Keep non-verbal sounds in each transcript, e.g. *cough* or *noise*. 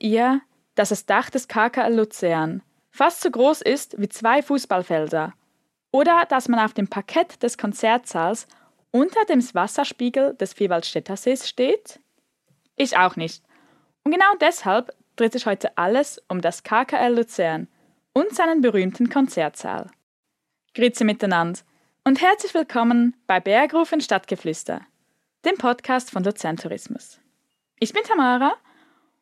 ihr, dass das Dach des KKL Luzern fast so groß ist wie zwei Fußballfelder? Oder dass man auf dem Parkett des Konzertsaals unter dem Wasserspiegel des Vierwaldstättersees steht? Ich auch nicht. Und genau deshalb dreht sich heute alles um das KKL Luzern und seinen berühmten Konzertsaal. Grüezi miteinander und herzlich willkommen bei Bergrufen Stadtgeflüster, dem Podcast von Luzern Tourismus. Ich bin Tamara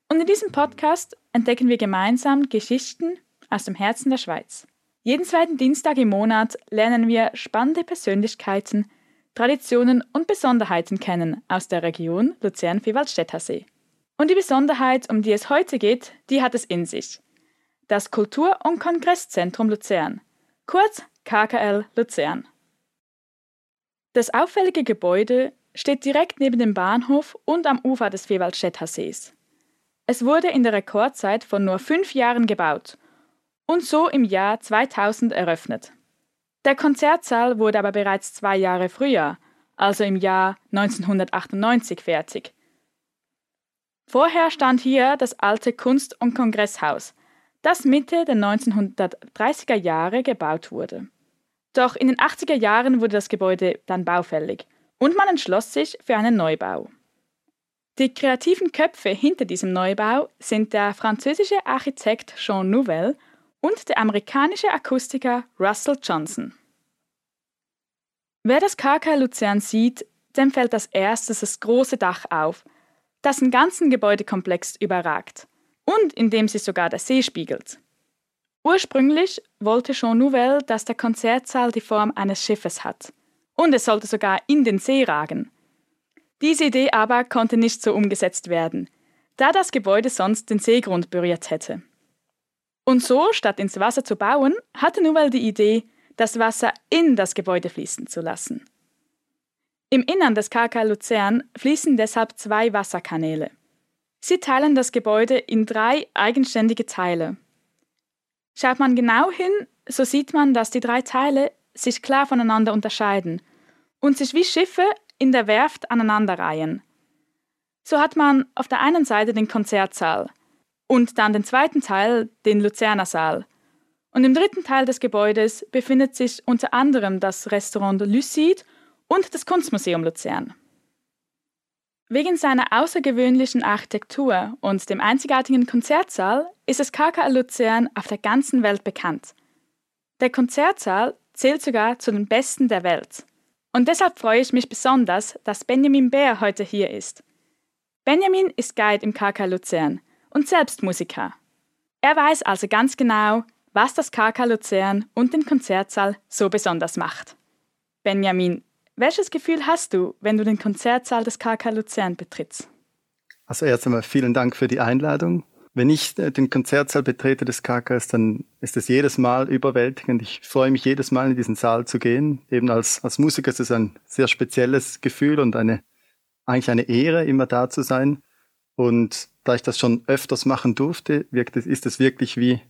und in diesem Podcast entdecken wir gemeinsam Geschichten aus dem Herzen der Schweiz. Jeden zweiten Dienstag im Monat lernen wir spannende Persönlichkeiten, Traditionen und Besonderheiten kennen aus der Region Luzern-Vierwaldstättersee. Und die Besonderheit, um die es heute geht, die hat es in sich. Das Kultur- und Kongresszentrum Luzern, kurz KKL Luzern. Das auffällige Gebäude steht direkt neben dem Bahnhof und am Ufer des Vierwaldstätter Sees. Es wurde in der Rekordzeit von nur fünf Jahren gebaut und so im Jahr 2000 eröffnet. Der Konzertsaal wurde aber bereits zwei Jahre früher, also im Jahr 1998, fertig. Vorher stand hier das alte Kunst- und Kongresshaus, das Mitte der 1930er Jahre gebaut wurde. Doch in den 80er Jahren wurde das Gebäude dann baufällig und man entschloss sich für einen Neubau. Die kreativen Köpfe hinter diesem Neubau sind der französische Architekt Jean Nouvel und der amerikanische Akustiker Russell Johnson. Wer das KK Luzern sieht, dem fällt als erstes das große Dach auf, das den ganzen Gebäudekomplex überragt und in dem sich sogar der See spiegelt. Ursprünglich wollte Jean Nouvel, dass der Konzertsaal die Form eines Schiffes hat. Und es sollte sogar in den See ragen. Diese Idee aber konnte nicht so umgesetzt werden, da das Gebäude sonst den Seegrund berührt hätte. Und so, statt ins Wasser zu bauen, hatte Nouvel die Idee, das Wasser in das Gebäude fließen zu lassen. Im Innern des KK Luzern fließen deshalb zwei Wasserkanäle. Sie teilen das Gebäude in drei eigenständige Teile. Schaut man genau hin, so sieht man, dass die drei Teile sich klar voneinander unterscheiden und sich wie Schiffe in der Werft aneinanderreihen. So hat man auf der einen Seite den Konzertsaal und dann den zweiten Teil, den Luzerner Saal. Und im dritten Teil des Gebäudes befindet sich unter anderem das Restaurant Lucide und das Kunstmuseum Luzern. Wegen seiner außergewöhnlichen Architektur und dem einzigartigen Konzertsaal ist das KKL Luzern auf der ganzen Welt bekannt. Der Konzertsaal zählt sogar zu den besten der Welt. Und deshalb freue ich mich besonders, dass Benjamin Bär heute hier ist. Benjamin ist Guide im KK Luzern und selbst Musiker. Er weiß also ganz genau, was das KK Luzern und den Konzertsaal so besonders macht. Benjamin, welches Gefühl hast du, wenn du den Konzertsaal des KK Luzern betrittst? Also erst einmal vielen Dank für die Einladung. Wenn ich äh, den Konzertsaal betrete des KKs, dann ist es jedes Mal überwältigend. Ich freue mich jedes Mal in diesen Saal zu gehen. Eben als, als Musiker ist es ein sehr spezielles Gefühl und eine, eigentlich eine Ehre, immer da zu sein. Und da ich das schon öfters machen durfte, wirkt es, ist es wirklich wie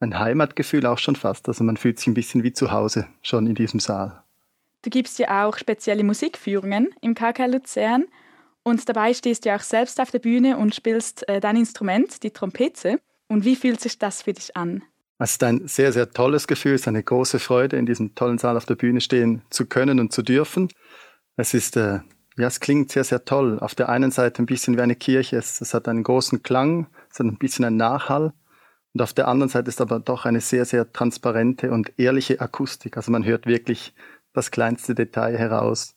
ein Heimatgefühl auch schon fast. Also man fühlt sich ein bisschen wie zu Hause schon in diesem Saal. Du gibst ja auch spezielle Musikführungen im KK Luzern und dabei stehst du auch selbst auf der Bühne und spielst äh, dein Instrument, die Trompete. Und wie fühlt sich das für dich an? Es ist ein sehr, sehr tolles Gefühl, es ist eine große Freude, in diesem tollen Saal auf der Bühne stehen zu können und zu dürfen. Es ist, äh, ja, es klingt sehr, sehr toll. Auf der einen Seite ein bisschen wie eine Kirche, es, es hat einen großen Klang, es hat ein bisschen einen Nachhall. Und auf der anderen Seite ist aber doch eine sehr, sehr transparente und ehrliche Akustik. Also man hört wirklich das kleinste Detail heraus.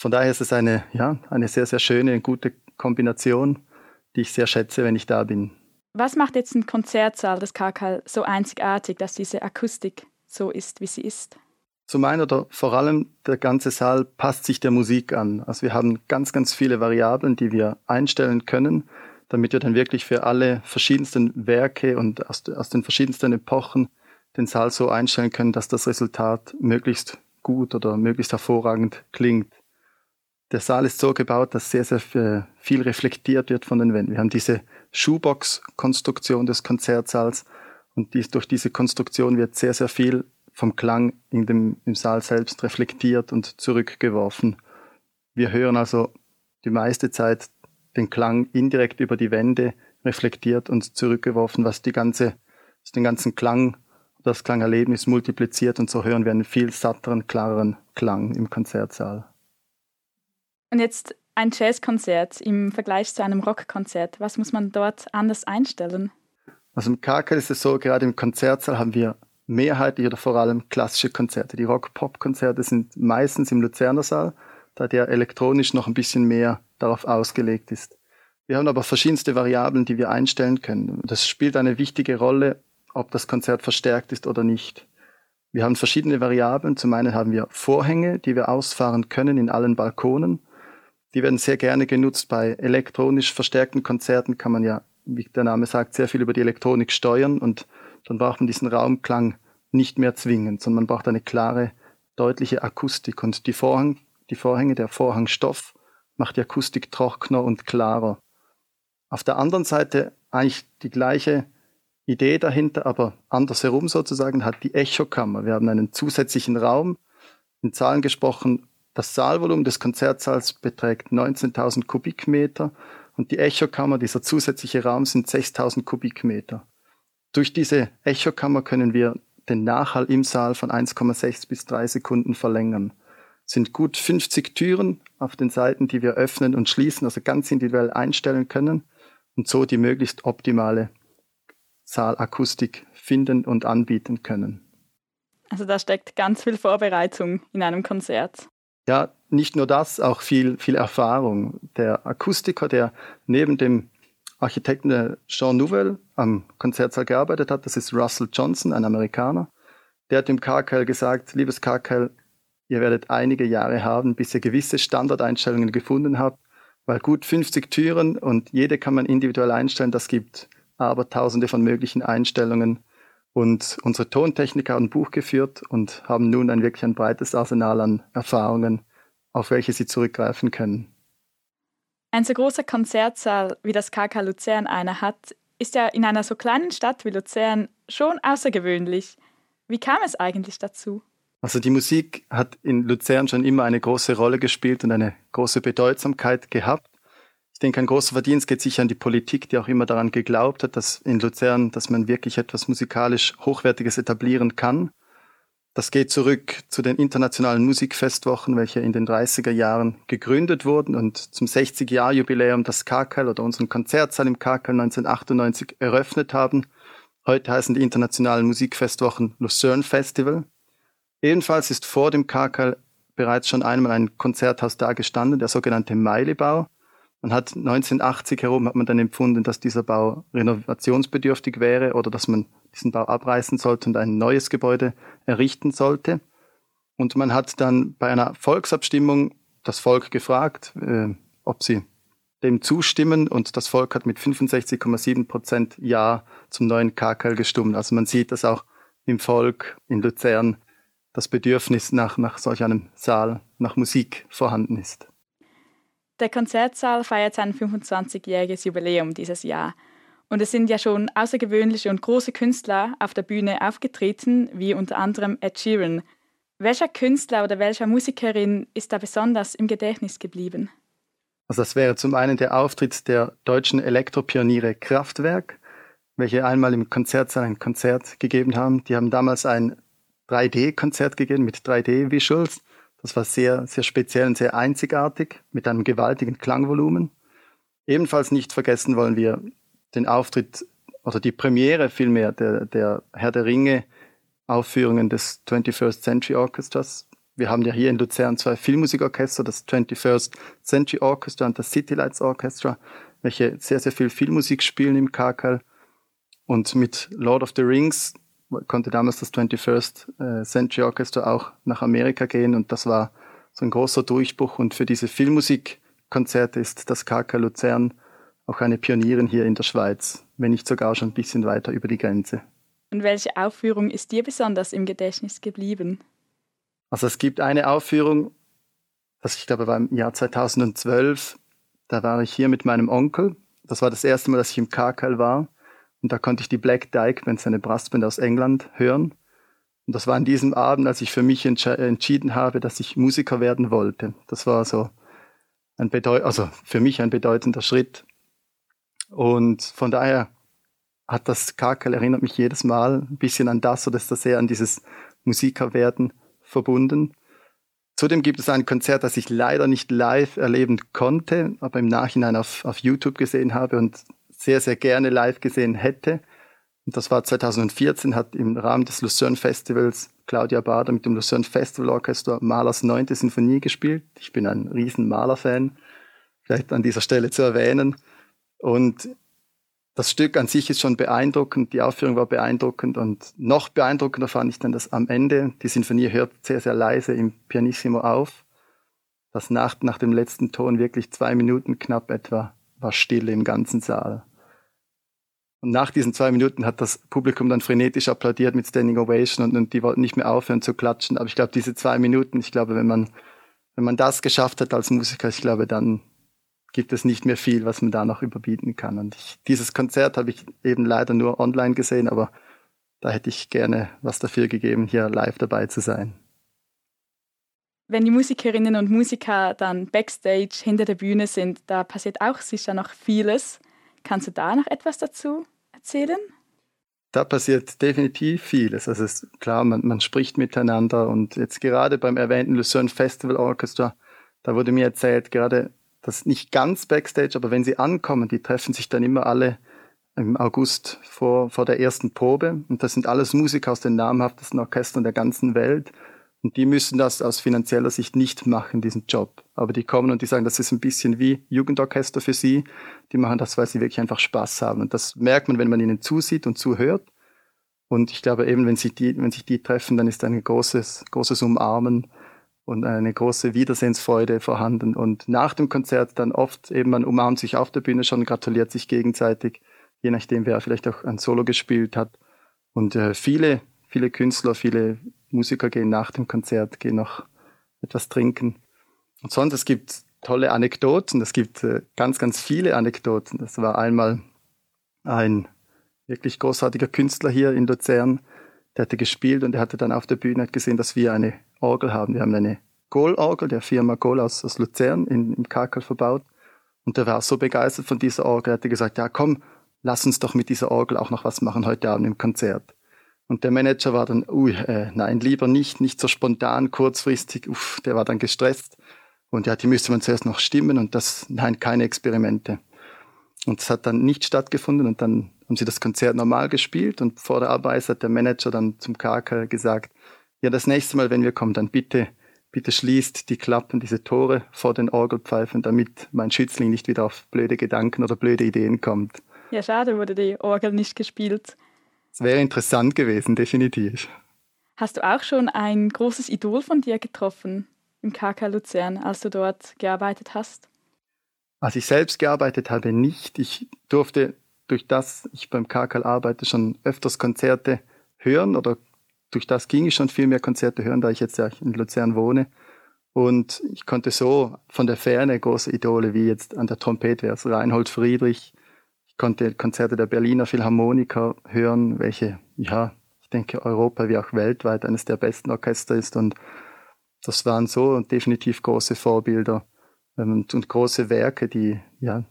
Von daher ist es eine, ja, eine sehr, sehr schöne und gute Kombination, die ich sehr schätze, wenn ich da bin. Was macht jetzt ein Konzertsaal des KK so einzigartig, dass diese Akustik so ist, wie sie ist? Zum einen oder vor allem der ganze Saal passt sich der Musik an. Also wir haben ganz, ganz viele Variablen, die wir einstellen können, damit wir dann wirklich für alle verschiedensten Werke und aus, aus den verschiedensten Epochen den Saal so einstellen können, dass das Resultat möglichst gut oder möglichst hervorragend klingt. Der Saal ist so gebaut, dass sehr, sehr viel reflektiert wird von den Wänden. Wir haben diese Schuhbox-Konstruktion des Konzertsaals Und dies, durch diese Konstruktion wird sehr, sehr viel vom Klang in dem, im Saal selbst reflektiert und zurückgeworfen. Wir hören also die meiste Zeit den Klang indirekt über die Wände reflektiert und zurückgeworfen, was die ganze, was den ganzen Klang, das Klangerlebnis multipliziert und so hören wir einen viel satteren, klareren Klang im Konzertsaal. Und jetzt ein Jazzkonzert im Vergleich zu einem Rockkonzert. Was muss man dort anders einstellen? Also im KK ist es so, gerade im Konzertsaal haben wir mehrheitlich oder vor allem klassische Konzerte. Die Rock-Pop-Konzerte sind meistens im Luzerner Saal, da der elektronisch noch ein bisschen mehr darauf ausgelegt ist. Wir haben aber verschiedenste Variablen, die wir einstellen können. Das spielt eine wichtige Rolle, ob das Konzert verstärkt ist oder nicht. Wir haben verschiedene Variablen. Zum einen haben wir Vorhänge, die wir ausfahren können in allen Balkonen. Die werden sehr gerne genutzt bei elektronisch verstärkten Konzerten, kann man ja, wie der Name sagt, sehr viel über die Elektronik steuern und dann braucht man diesen Raumklang nicht mehr zwingend, sondern man braucht eine klare, deutliche Akustik und die, Vorhang, die Vorhänge, der Vorhangstoff macht die Akustik trockener und klarer. Auf der anderen Seite eigentlich die gleiche Idee dahinter, aber andersherum sozusagen, hat die Echokammer. Wir haben einen zusätzlichen Raum, in Zahlen gesprochen, das Saalvolumen des Konzertsaals beträgt 19.000 Kubikmeter und die Echokammer, dieser zusätzliche Raum, sind 6.000 Kubikmeter. Durch diese Echokammer können wir den Nachhall im Saal von 1,6 bis 3 Sekunden verlängern. Es sind gut 50 Türen auf den Seiten, die wir öffnen und schließen, also ganz individuell einstellen können und so die möglichst optimale Saalakustik finden und anbieten können. Also da steckt ganz viel Vorbereitung in einem Konzert. Ja, nicht nur das, auch viel, viel Erfahrung. Der Akustiker, der neben dem Architekten Jean Nouvel am Konzertsaal gearbeitet hat, das ist Russell Johnson, ein Amerikaner, der hat dem KKL gesagt, liebes KKL, ihr werdet einige Jahre haben, bis ihr gewisse Standardeinstellungen gefunden habt, weil gut 50 Türen und jede kann man individuell einstellen, das gibt aber tausende von möglichen Einstellungen. Und unsere Tontechniker haben ein Buch geführt und haben nun ein wirklich ein breites Arsenal an Erfahrungen, auf welche sie zurückgreifen können. Ein so großer Konzertsaal, wie das KK Luzern einer hat, ist ja in einer so kleinen Stadt wie Luzern schon außergewöhnlich. Wie kam es eigentlich dazu? Also die Musik hat in Luzern schon immer eine große Rolle gespielt und eine große Bedeutsamkeit gehabt. Ich denke, ein großer Verdienst geht sicher an die Politik, die auch immer daran geglaubt hat, dass in Luzern, dass man wirklich etwas musikalisch Hochwertiges etablieren kann. Das geht zurück zu den internationalen Musikfestwochen, welche in den 30er Jahren gegründet wurden und zum 60-Jahr-Jubiläum das KKL oder unseren Konzertsaal im KKL 1998 eröffnet haben. Heute heißen die internationalen Musikfestwochen Lucerne Festival. Ebenfalls ist vor dem KKL bereits schon einmal ein Konzerthaus da gestanden, der sogenannte Meilebau. Man hat 1980 herum hat man dann empfunden, dass dieser Bau renovationsbedürftig wäre oder dass man diesen Bau abreißen sollte und ein neues Gebäude errichten sollte. Und man hat dann bei einer Volksabstimmung das Volk gefragt, äh, ob sie dem zustimmen und das Volk hat mit 65,7 Prozent Ja zum neuen KKL gestimmt. Also man sieht, dass auch im Volk in Luzern das Bedürfnis nach, nach solch einem Saal, nach Musik vorhanden ist. Der Konzertsaal feiert sein 25-jähriges Jubiläum dieses Jahr. Und es sind ja schon außergewöhnliche und große Künstler auf der Bühne aufgetreten, wie unter anderem Ed Sheeran. Welcher Künstler oder welcher Musikerin ist da besonders im Gedächtnis geblieben? Also das wäre zum einen der Auftritt der deutschen Elektropioniere Kraftwerk, welche einmal im Konzertsaal ein Konzert gegeben haben. Die haben damals ein 3D-Konzert gegeben mit 3D-Visuals das war sehr, sehr speziell und sehr einzigartig mit einem gewaltigen Klangvolumen. Ebenfalls nicht vergessen wollen wir den Auftritt oder die Premiere vielmehr der, der Herr der Ringe Aufführungen des 21st Century Orchestras. Wir haben ja hier in Luzern zwei Filmmusikorchester, das 21st Century Orchestra und das City Lights Orchestra, welche sehr, sehr viel Filmmusik spielen im KKL. Und mit Lord of the Rings konnte damals das 21st äh, Century Orchestra auch nach Amerika gehen und das war so ein großer Durchbruch und für diese Filmmusikkonzerte ist das KK Luzern auch eine Pionierin hier in der Schweiz, wenn nicht sogar schon ein bisschen weiter über die Grenze. Und welche Aufführung ist dir besonders im Gedächtnis geblieben? Also es gibt eine Aufführung, das ich glaube war im Jahr 2012, da war ich hier mit meinem Onkel. Das war das erste Mal, dass ich im KKL war. Und da konnte ich die Black Dyke Band, seine Brassband aus England, hören. Und das war an diesem Abend, als ich für mich entschieden habe, dass ich Musiker werden wollte. Das war so ein bedeut also für mich ein bedeutender Schritt. Und von daher hat das Kakel erinnert mich jedes Mal ein bisschen an das oder ist das sehr an dieses Musikerwerden verbunden. Zudem gibt es ein Konzert, das ich leider nicht live erleben konnte, aber im Nachhinein auf, auf YouTube gesehen habe und sehr, sehr gerne live gesehen hätte. Und das war 2014, hat im Rahmen des Lucerne Festivals Claudia Bader mit dem Lucerne Festival Orchester Mahlers neunte Sinfonie gespielt. Ich bin ein riesen Maler-Fan, vielleicht an dieser Stelle zu erwähnen. Und das Stück an sich ist schon beeindruckend, die Aufführung war beeindruckend und noch beeindruckender fand ich dann, dass am Ende die Sinfonie hört sehr, sehr leise im Pianissimo auf. Das nach, nach dem letzten Ton wirklich zwei Minuten knapp etwa war Stille im ganzen Saal. Und nach diesen zwei Minuten hat das Publikum dann frenetisch applaudiert mit Standing Ovation und, und die wollten nicht mehr aufhören zu klatschen. Aber ich glaube, diese zwei Minuten, ich glaube, wenn man, wenn man das geschafft hat als Musiker, ich glaube, dann, gibt es nicht mehr viel, was man da noch überbieten kann. Und ich, dieses Konzert habe ich eben leider nur online gesehen, aber da hätte ich gerne was dafür gegeben, hier live dabei zu sein. Wenn die Musikerinnen und Musiker dann backstage hinter der Bühne sind, da passiert auch sicher noch vieles. Kannst du da noch etwas dazu erzählen? Da passiert definitiv vieles. Also es ist klar, man, man spricht miteinander und jetzt gerade beim erwähnten Lucerne Festival Orchestra, da wurde mir erzählt, gerade das nicht ganz Backstage, aber wenn sie ankommen, die treffen sich dann immer alle im August vor, vor der ersten Probe. Und das sind alles Musiker aus den namhaftesten Orchestern der ganzen Welt. Und die müssen das aus finanzieller Sicht nicht machen, diesen Job. Aber die kommen und die sagen, das ist ein bisschen wie Jugendorchester für sie. Die machen das, weil sie wirklich einfach Spaß haben. Und das merkt man, wenn man ihnen zusieht und zuhört. Und ich glaube eben, wenn sich die, wenn sich die treffen, dann ist ein großes, großes Umarmen und eine große Wiedersehensfreude vorhanden. Und nach dem Konzert dann oft eben, man umarmt sich auf der Bühne schon, gratuliert sich gegenseitig, je nachdem, wer vielleicht auch ein Solo gespielt hat. Und äh, viele, viele Künstler, viele Musiker gehen nach dem Konzert, gehen noch etwas trinken. Und sonst, es gibt tolle Anekdoten, es gibt äh, ganz, ganz viele Anekdoten. Das war einmal ein wirklich großartiger Künstler hier in Luzern, der hatte gespielt und er hatte dann auf der Bühne gesehen, dass wir eine Orgel haben. Wir haben eine Gohl-Orgel der Firma Gohl aus, aus Luzern in, im Kakel verbaut. Und der war so begeistert von dieser Orgel, er hatte gesagt, ja komm, lass uns doch mit dieser Orgel auch noch was machen heute Abend im Konzert. Und der Manager war dann, ui, äh, nein, lieber nicht, nicht so spontan, kurzfristig, uff, der war dann gestresst. Und ja, die müsste man zuerst noch stimmen und das, nein, keine Experimente. Und es hat dann nicht stattgefunden und dann haben sie das Konzert normal gespielt und vor der Abreise hat der Manager dann zum KK gesagt, ja, das nächste Mal, wenn wir kommen, dann bitte, bitte schließt die Klappen, diese Tore vor den Orgelpfeifen, damit mein Schützling nicht wieder auf blöde Gedanken oder blöde Ideen kommt. Ja, schade, wurde die Orgel nicht gespielt. Es wäre interessant gewesen, definitiv. Hast du auch schon ein großes Idol von dir getroffen im KK Luzern, als du dort gearbeitet hast? Als ich selbst gearbeitet habe, nicht. Ich durfte durch das ich beim KKL arbeite, schon öfters Konzerte hören oder durch das ging ich schon viel mehr Konzerte hören, da ich jetzt ja in Luzern wohne. Und ich konnte so von der Ferne große Idole wie jetzt an der Trompete wäre es Reinhold Friedrich. Ich konnte Konzerte der Berliner Philharmoniker hören, welche, ja, ich denke, Europa wie auch weltweit eines der besten Orchester ist. Und das waren so definitiv große Vorbilder ähm, und, und große Werke, die ja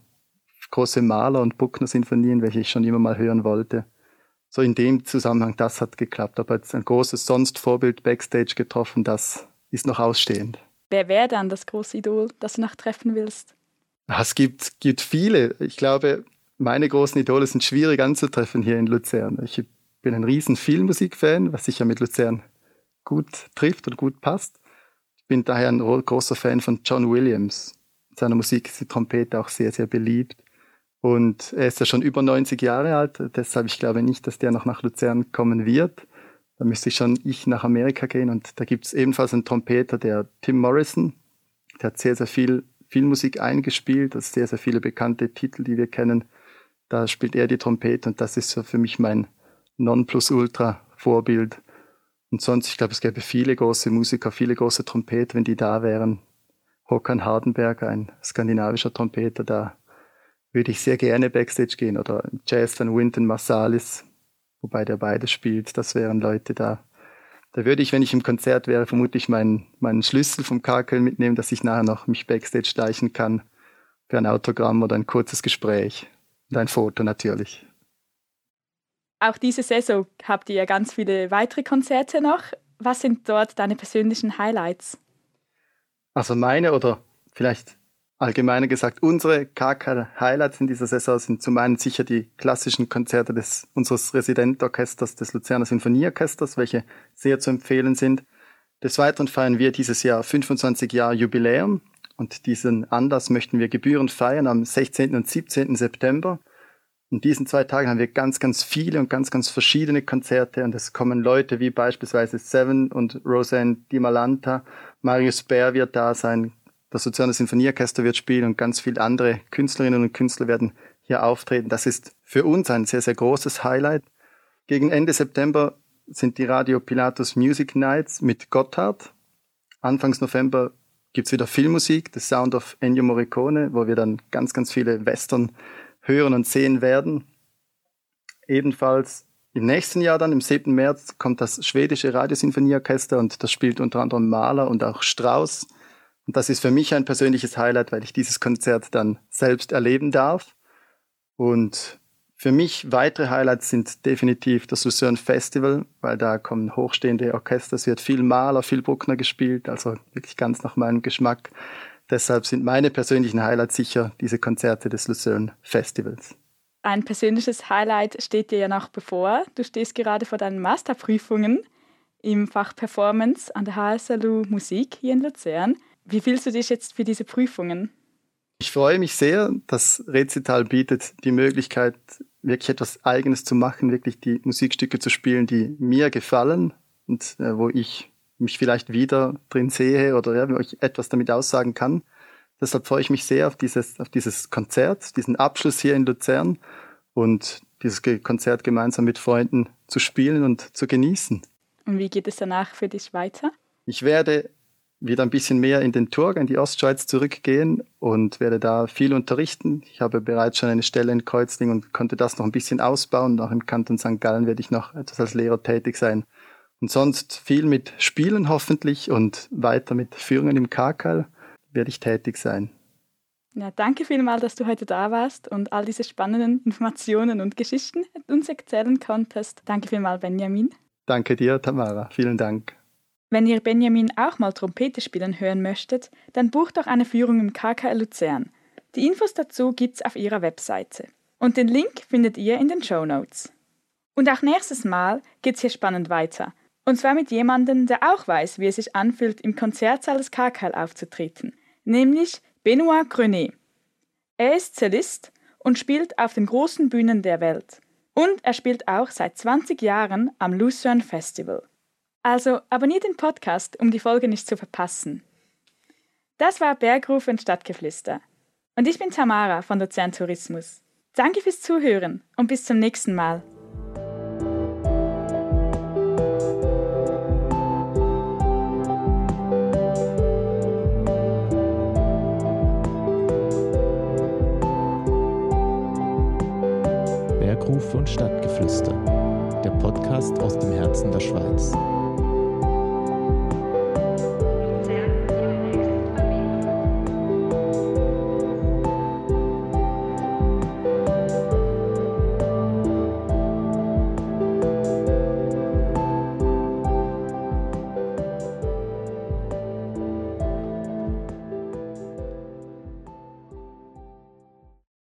große Maler- und Buckner-Sinfonien, welche ich schon immer mal hören wollte. So in dem Zusammenhang, das hat geklappt. Aber jetzt ein großes sonst Vorbild Backstage getroffen, das ist noch ausstehend. Wer wäre dann das große Idol, das du noch treffen willst? Ah, es gibt, gibt viele. Ich glaube, meine großen Idole sind schwierig anzutreffen hier in Luzern. Ich bin ein riesen Filmmusikfan, was sicher mit Luzern gut trifft und gut passt. Ich bin daher ein großer Fan von John Williams. In seiner Musik ist die Trompete auch sehr, sehr beliebt. Und er ist ja schon über 90 Jahre alt, deshalb ich glaube nicht, dass der noch nach Luzern kommen wird. Da müsste ich schon ich nach Amerika gehen und da gibt es ebenfalls einen Trompeter, der Tim Morrison. Der hat sehr, sehr viel Filmmusik eingespielt, das sehr, sehr viele bekannte Titel, die wir kennen. Da spielt er die Trompete und das ist so für mich mein Nonplusultra-Vorbild. Und sonst, ich glaube, es gäbe viele große Musiker, viele große Trompeter, wenn die da wären. Håkan Hardenberger, ein skandinavischer Trompeter, da würde ich sehr gerne Backstage gehen oder Jazz dann Winton Marsalis, wobei der beides spielt. Das wären Leute da. Da würde ich, wenn ich im Konzert wäre, vermutlich meinen, meinen Schlüssel vom Kakel mitnehmen, dass ich nachher noch mich Backstage steichen kann für ein Autogramm oder ein kurzes Gespräch und ein Foto natürlich. Auch diese Saison habt ihr ja ganz viele weitere Konzerte noch. Was sind dort deine persönlichen Highlights? Also meine oder vielleicht allgemeiner gesagt, unsere KK-Highlights in dieser Saison sind zum einen sicher die klassischen Konzerte des, unseres Residentorchesters, des Luzerner Sinfonieorchesters, welche sehr zu empfehlen sind. Des Weiteren feiern wir dieses Jahr 25 Jahre Jubiläum und diesen Anlass möchten wir gebührend feiern am 16. und 17. September. In diesen zwei Tagen haben wir ganz, ganz viele und ganz, ganz verschiedene Konzerte und es kommen Leute wie beispielsweise Seven und Roseanne Di Malanta. Marius Bär wird da sein, das Soziale Sinfonieorchester wird spielen und ganz viele andere Künstlerinnen und Künstler werden hier auftreten. Das ist für uns ein sehr, sehr großes Highlight. Gegen Ende September sind die Radio Pilatus Music Nights mit Gotthard. Anfangs November gibt's wieder Filmmusik, The Sound of Ennio Morricone, wo wir dann ganz, ganz viele Western hören und sehen werden. Ebenfalls im nächsten Jahr dann, im 7. März, kommt das schwedische Radiosinfonieorchester und das spielt unter anderem Mahler und auch Strauss. Und das ist für mich ein persönliches Highlight, weil ich dieses Konzert dann selbst erleben darf. Und für mich weitere Highlights sind definitiv das Lucerne Festival, weil da kommen hochstehende Orchester, es wird viel Mahler, viel Bruckner gespielt, also wirklich ganz nach meinem Geschmack. Deshalb sind meine persönlichen Highlights sicher diese Konzerte des Lucerne Festivals. Ein persönliches Highlight steht dir ja noch bevor. Du stehst gerade vor deinen Masterprüfungen im Fach Performance an der HSLU Musik hier in Luzern. Wie fühlst du dich jetzt für diese Prüfungen? Ich freue mich sehr. Das Rezital bietet die Möglichkeit, wirklich etwas Eigenes zu machen, wirklich die Musikstücke zu spielen, die mir gefallen und äh, wo ich mich vielleicht wieder drin sehe oder ja, ich etwas damit aussagen kann. Deshalb freue ich mich sehr auf dieses, auf dieses Konzert, diesen Abschluss hier in Luzern und dieses Konzert gemeinsam mit Freunden zu spielen und zu genießen. Und wie geht es danach für dich weiter? Ich werde wieder ein bisschen mehr in den Turg, in die Ostschweiz zurückgehen und werde da viel unterrichten. Ich habe bereits schon eine Stelle in Kreuzling und konnte das noch ein bisschen ausbauen. Auch im Kanton St. Gallen werde ich noch etwas als Lehrer tätig sein. Und sonst viel mit Spielen hoffentlich und weiter mit Führungen im KKL werde ich tätig sein. Ja, danke vielmals, dass du heute da warst und all diese spannenden *laughs* Informationen und Geschichten uns erzählen konntest. Danke vielmals, Benjamin. Danke dir, Tamara. Vielen Dank. Wenn ihr Benjamin auch mal Trompete spielen hören möchtet, dann bucht doch eine Führung im KKL Luzern. Die Infos dazu gibt's auf ihrer Webseite. Und den Link findet ihr in den Show Notes. Und auch nächstes Mal geht's hier spannend weiter. Und zwar mit jemandem, der auch weiß, wie es sich anfühlt, im Konzertsaal des KKL aufzutreten, nämlich Benoit Grenet. Er ist Cellist und spielt auf den großen Bühnen der Welt. Und er spielt auch seit 20 Jahren am Lucerne Festival. Also abonniert den Podcast, um die Folge nicht zu verpassen. Das war Bergruf und Stadtgeflüster. Und ich bin Tamara von Luzern Tourismus. Danke fürs Zuhören und bis zum nächsten Mal. Bergruf und Stadtgeflüster, der Podcast aus dem Herzen der Schweiz.